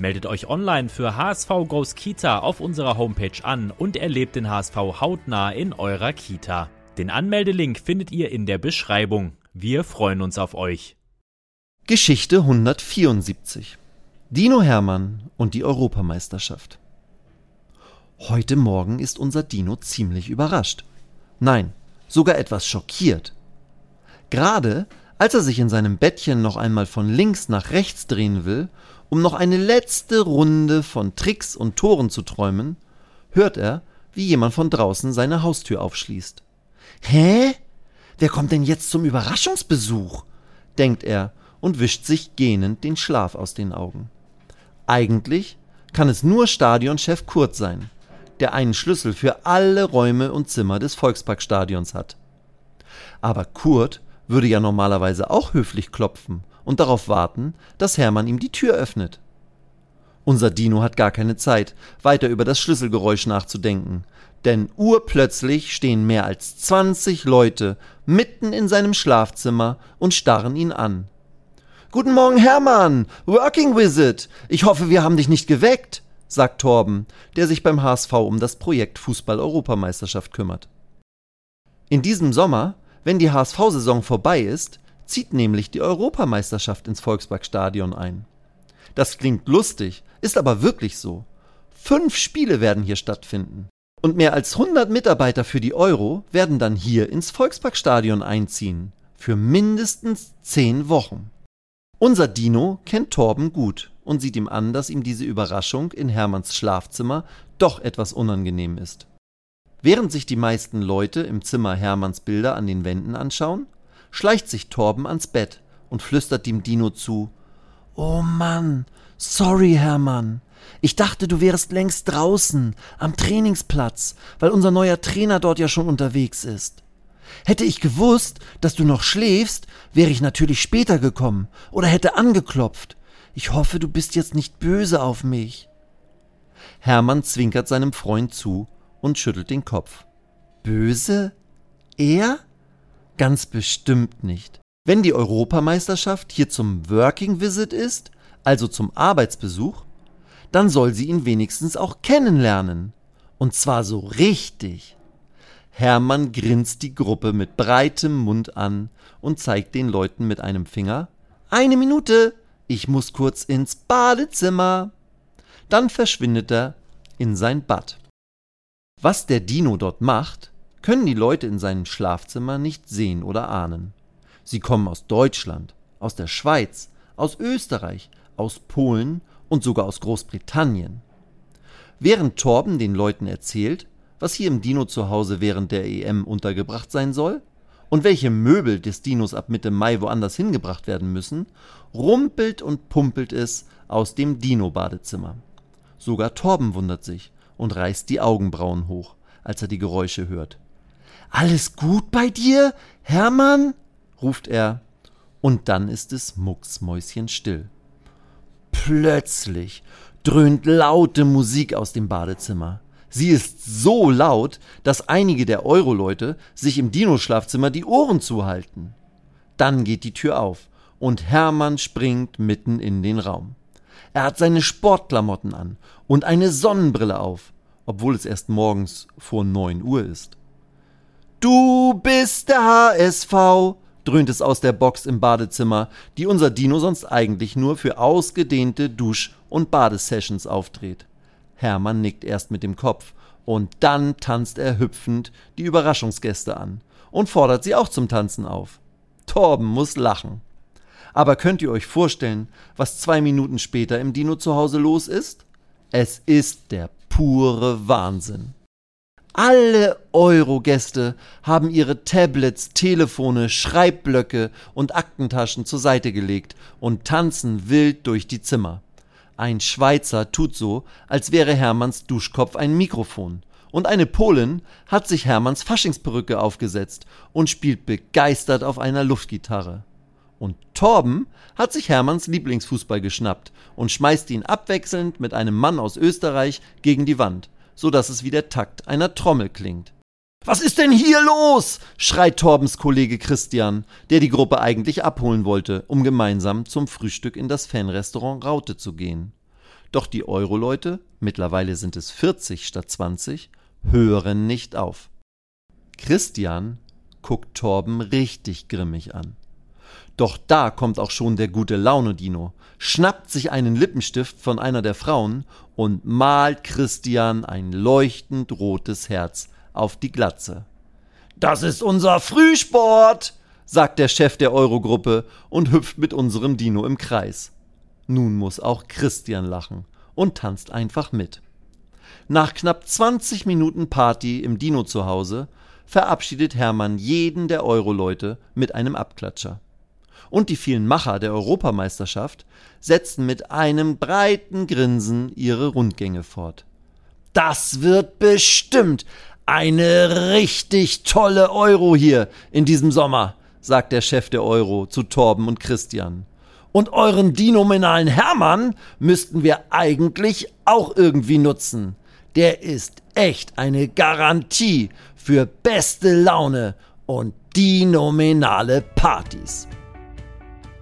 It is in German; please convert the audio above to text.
Meldet euch online für HSV Goes Kita auf unserer Homepage an und erlebt den HSV hautnah in eurer Kita. Den Anmeldelink findet ihr in der Beschreibung. Wir freuen uns auf euch. Geschichte 174 Dino Hermann und die Europameisterschaft. Heute Morgen ist unser Dino ziemlich überrascht. Nein, sogar etwas schockiert. Gerade als er sich in seinem Bettchen noch einmal von links nach rechts drehen will um noch eine letzte Runde von Tricks und Toren zu träumen, hört er, wie jemand von draußen seine Haustür aufschließt. Hä? Wer kommt denn jetzt zum Überraschungsbesuch? denkt er und wischt sich gähnend den Schlaf aus den Augen. Eigentlich kann es nur Stadionchef Kurt sein, der einen Schlüssel für alle Räume und Zimmer des Volksparkstadions hat. Aber Kurt würde ja normalerweise auch höflich klopfen und darauf warten, dass Hermann ihm die Tür öffnet. Unser Dino hat gar keine Zeit, weiter über das Schlüsselgeräusch nachzudenken, denn urplötzlich stehen mehr als zwanzig Leute mitten in seinem Schlafzimmer und starren ihn an. Guten Morgen, Hermann! Working Wizard! Ich hoffe, wir haben dich nicht geweckt, sagt Torben, der sich beim HSV um das Projekt Fußball-Europameisterschaft kümmert. In diesem Sommer, wenn die HSV-Saison vorbei ist, zieht nämlich die Europameisterschaft ins Volksparkstadion ein. Das klingt lustig, ist aber wirklich so. Fünf Spiele werden hier stattfinden. Und mehr als 100 Mitarbeiter für die Euro werden dann hier ins Volksparkstadion einziehen. Für mindestens zehn Wochen. Unser Dino kennt Torben gut und sieht ihm an, dass ihm diese Überraschung in Hermanns Schlafzimmer doch etwas unangenehm ist. Während sich die meisten Leute im Zimmer Hermanns Bilder an den Wänden anschauen, schleicht sich Torben ans Bett und flüstert dem Dino zu. Oh Mann, sorry, Hermann. Ich dachte, du wärst längst draußen, am Trainingsplatz, weil unser neuer Trainer dort ja schon unterwegs ist. Hätte ich gewusst, dass du noch schläfst, wäre ich natürlich später gekommen oder hätte angeklopft. Ich hoffe, du bist jetzt nicht böse auf mich. Hermann zwinkert seinem Freund zu und schüttelt den Kopf. Böse? Er? Ganz bestimmt nicht. Wenn die Europameisterschaft hier zum Working Visit ist, also zum Arbeitsbesuch, dann soll sie ihn wenigstens auch kennenlernen. Und zwar so richtig. Hermann grinst die Gruppe mit breitem Mund an und zeigt den Leuten mit einem Finger Eine Minute, ich muss kurz ins Badezimmer. Dann verschwindet er in sein Bad. Was der Dino dort macht, können die Leute in seinem Schlafzimmer nicht sehen oder ahnen. Sie kommen aus Deutschland, aus der Schweiz, aus Österreich, aus Polen und sogar aus Großbritannien. Während Torben den Leuten erzählt, was hier im Dino zu Hause während der EM untergebracht sein soll und welche Möbel des Dinos ab Mitte Mai woanders hingebracht werden müssen, rumpelt und pumpelt es aus dem Dino-Badezimmer. Sogar Torben wundert sich und reißt die Augenbrauen hoch, als er die Geräusche hört. Alles gut bei dir, Hermann? ruft er, und dann ist es mucksmäuschenstill. Plötzlich dröhnt laute Musik aus dem Badezimmer. Sie ist so laut, dass einige der Euroleute sich im Dino-Schlafzimmer die Ohren zuhalten. Dann geht die Tür auf und Hermann springt mitten in den Raum. Er hat seine Sportklamotten an und eine Sonnenbrille auf, obwohl es erst morgens vor neun Uhr ist. Du bist der HSV, dröhnt es aus der Box im Badezimmer, die unser Dino sonst eigentlich nur für ausgedehnte Dusch- und Badesessions aufdreht. Hermann nickt erst mit dem Kopf und dann tanzt er hüpfend die Überraschungsgäste an und fordert sie auch zum Tanzen auf. Torben muss lachen. Aber könnt ihr euch vorstellen, was zwei Minuten später im Dino zu Hause los ist? Es ist der pure Wahnsinn. Alle Euro-Gäste haben ihre Tablets, Telefone, Schreibblöcke und Aktentaschen zur Seite gelegt und tanzen wild durch die Zimmer. Ein Schweizer tut so, als wäre Hermanns Duschkopf ein Mikrofon Und eine Polin hat sich Hermanns Faschingsperücke aufgesetzt und spielt begeistert auf einer Luftgitarre. Und Torben hat sich Hermanns Lieblingsfußball geschnappt und schmeißt ihn abwechselnd mit einem Mann aus Österreich gegen die Wand, so dass es wie der Takt einer Trommel klingt. Was ist denn hier los? schreit Torbens Kollege Christian, der die Gruppe eigentlich abholen wollte, um gemeinsam zum Frühstück in das Fanrestaurant Raute zu gehen. Doch die Euro-Leute, mittlerweile sind es 40 statt 20, hören nicht auf. Christian guckt Torben richtig grimmig an. Doch da kommt auch schon der gute Laune-Dino, schnappt sich einen Lippenstift von einer der Frauen und malt Christian ein leuchtend rotes Herz auf die Glatze. Das ist unser Frühsport, sagt der Chef der Eurogruppe und hüpft mit unserem Dino im Kreis. Nun muss auch Christian lachen und tanzt einfach mit. Nach knapp 20 Minuten Party im Dino zu Hause verabschiedet Hermann jeden der Euro-Leute mit einem Abklatscher und die vielen Macher der Europameisterschaft setzten mit einem breiten Grinsen ihre Rundgänge fort. Das wird bestimmt eine richtig tolle Euro hier in diesem Sommer, sagt der Chef der Euro zu Torben und Christian. Und euren dinominalen Hermann müssten wir eigentlich auch irgendwie nutzen. Der ist echt eine Garantie für beste Laune und dinominale Partys.